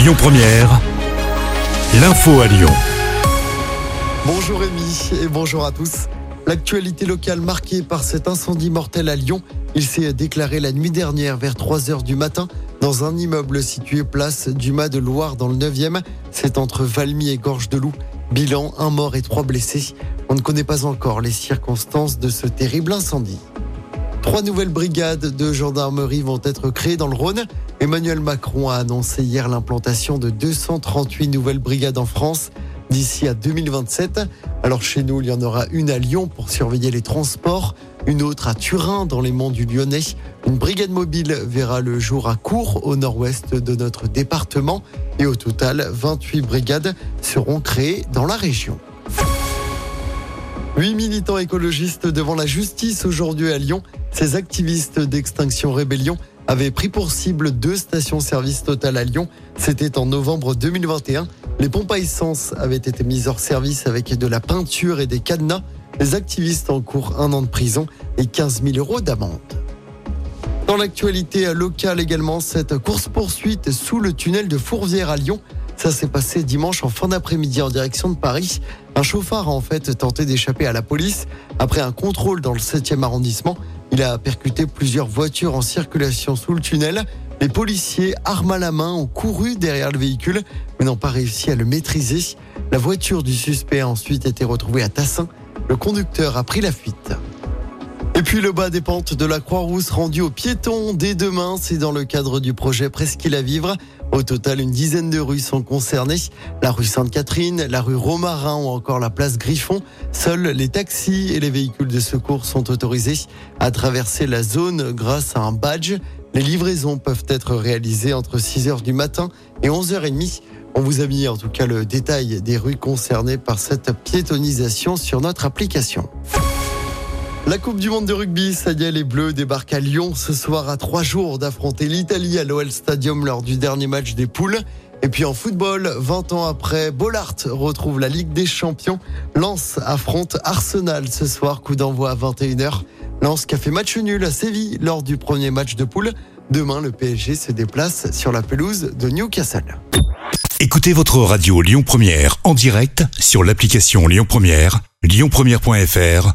Lyon Première, l'info à Lyon. Bonjour Rémi et bonjour à tous. L'actualité locale marquée par cet incendie mortel à Lyon. Il s'est déclaré la nuit dernière vers 3 heures du matin dans un immeuble situé place du Mas de Loire dans le 9e. C'est entre Valmy et Gorge de Loup. Bilan, un mort et trois blessés. On ne connaît pas encore les circonstances de ce terrible incendie. Trois nouvelles brigades de gendarmerie vont être créées dans le Rhône. Emmanuel Macron a annoncé hier l'implantation de 238 nouvelles brigades en France d'ici à 2027. Alors chez nous, il y en aura une à Lyon pour surveiller les transports, une autre à Turin dans les monts du Lyonnais. Une brigade mobile verra le jour à Cours au nord-ouest de notre département et au total, 28 brigades seront créées dans la région. Huit militants écologistes devant la justice aujourd'hui à Lyon. Ces activistes d'Extinction Rébellion avaient pris pour cible deux stations-service Total à Lyon. C'était en novembre 2021. Les pompes à essence avaient été mises hors service avec de la peinture et des cadenas. Les activistes encourent un an de prison et 15 000 euros d'amende. Dans l'actualité locale également, cette course-poursuite sous le tunnel de Fourvière à Lyon. Ça s'est passé dimanche en fin d'après-midi en direction de Paris. Un chauffard a en fait tenté d'échapper à la police après un contrôle dans le 7e arrondissement. Il a percuté plusieurs voitures en circulation sous le tunnel. Les policiers, armes à la main, ont couru derrière le véhicule, mais n'ont pas réussi à le maîtriser. La voiture du suspect a ensuite été retrouvée à Tassin. Le conducteur a pris la fuite. Et puis le bas des pentes de la Croix-Rousse rendu aux piétons dès demain, c'est dans le cadre du projet Presqu'île à vivre. Au total, une dizaine de rues sont concernées. La rue Sainte-Catherine, la rue Romarin ou encore la place Griffon. Seuls les taxis et les véhicules de secours sont autorisés à traverser la zone grâce à un badge. Les livraisons peuvent être réalisées entre 6h du matin et 11h30. On vous a mis en tout cas le détail des rues concernées par cette piétonisation sur notre application. La Coupe du Monde de rugby, ça y est, les Bleus débarquent à Lyon ce soir à trois jours d'affronter l'Italie à l'OL Stadium lors du dernier match des poules. Et puis en football, 20 ans après, Bollard retrouve la Ligue des Champions. Lens affronte Arsenal ce soir, coup d'envoi à 21h. Lens qui a fait match nul à Séville lors du premier match de poule. Demain, le PSG se déplace sur la pelouse de Newcastle. Écoutez votre radio Lyon Première en direct sur l'application Lyon Première, lyonpremière.fr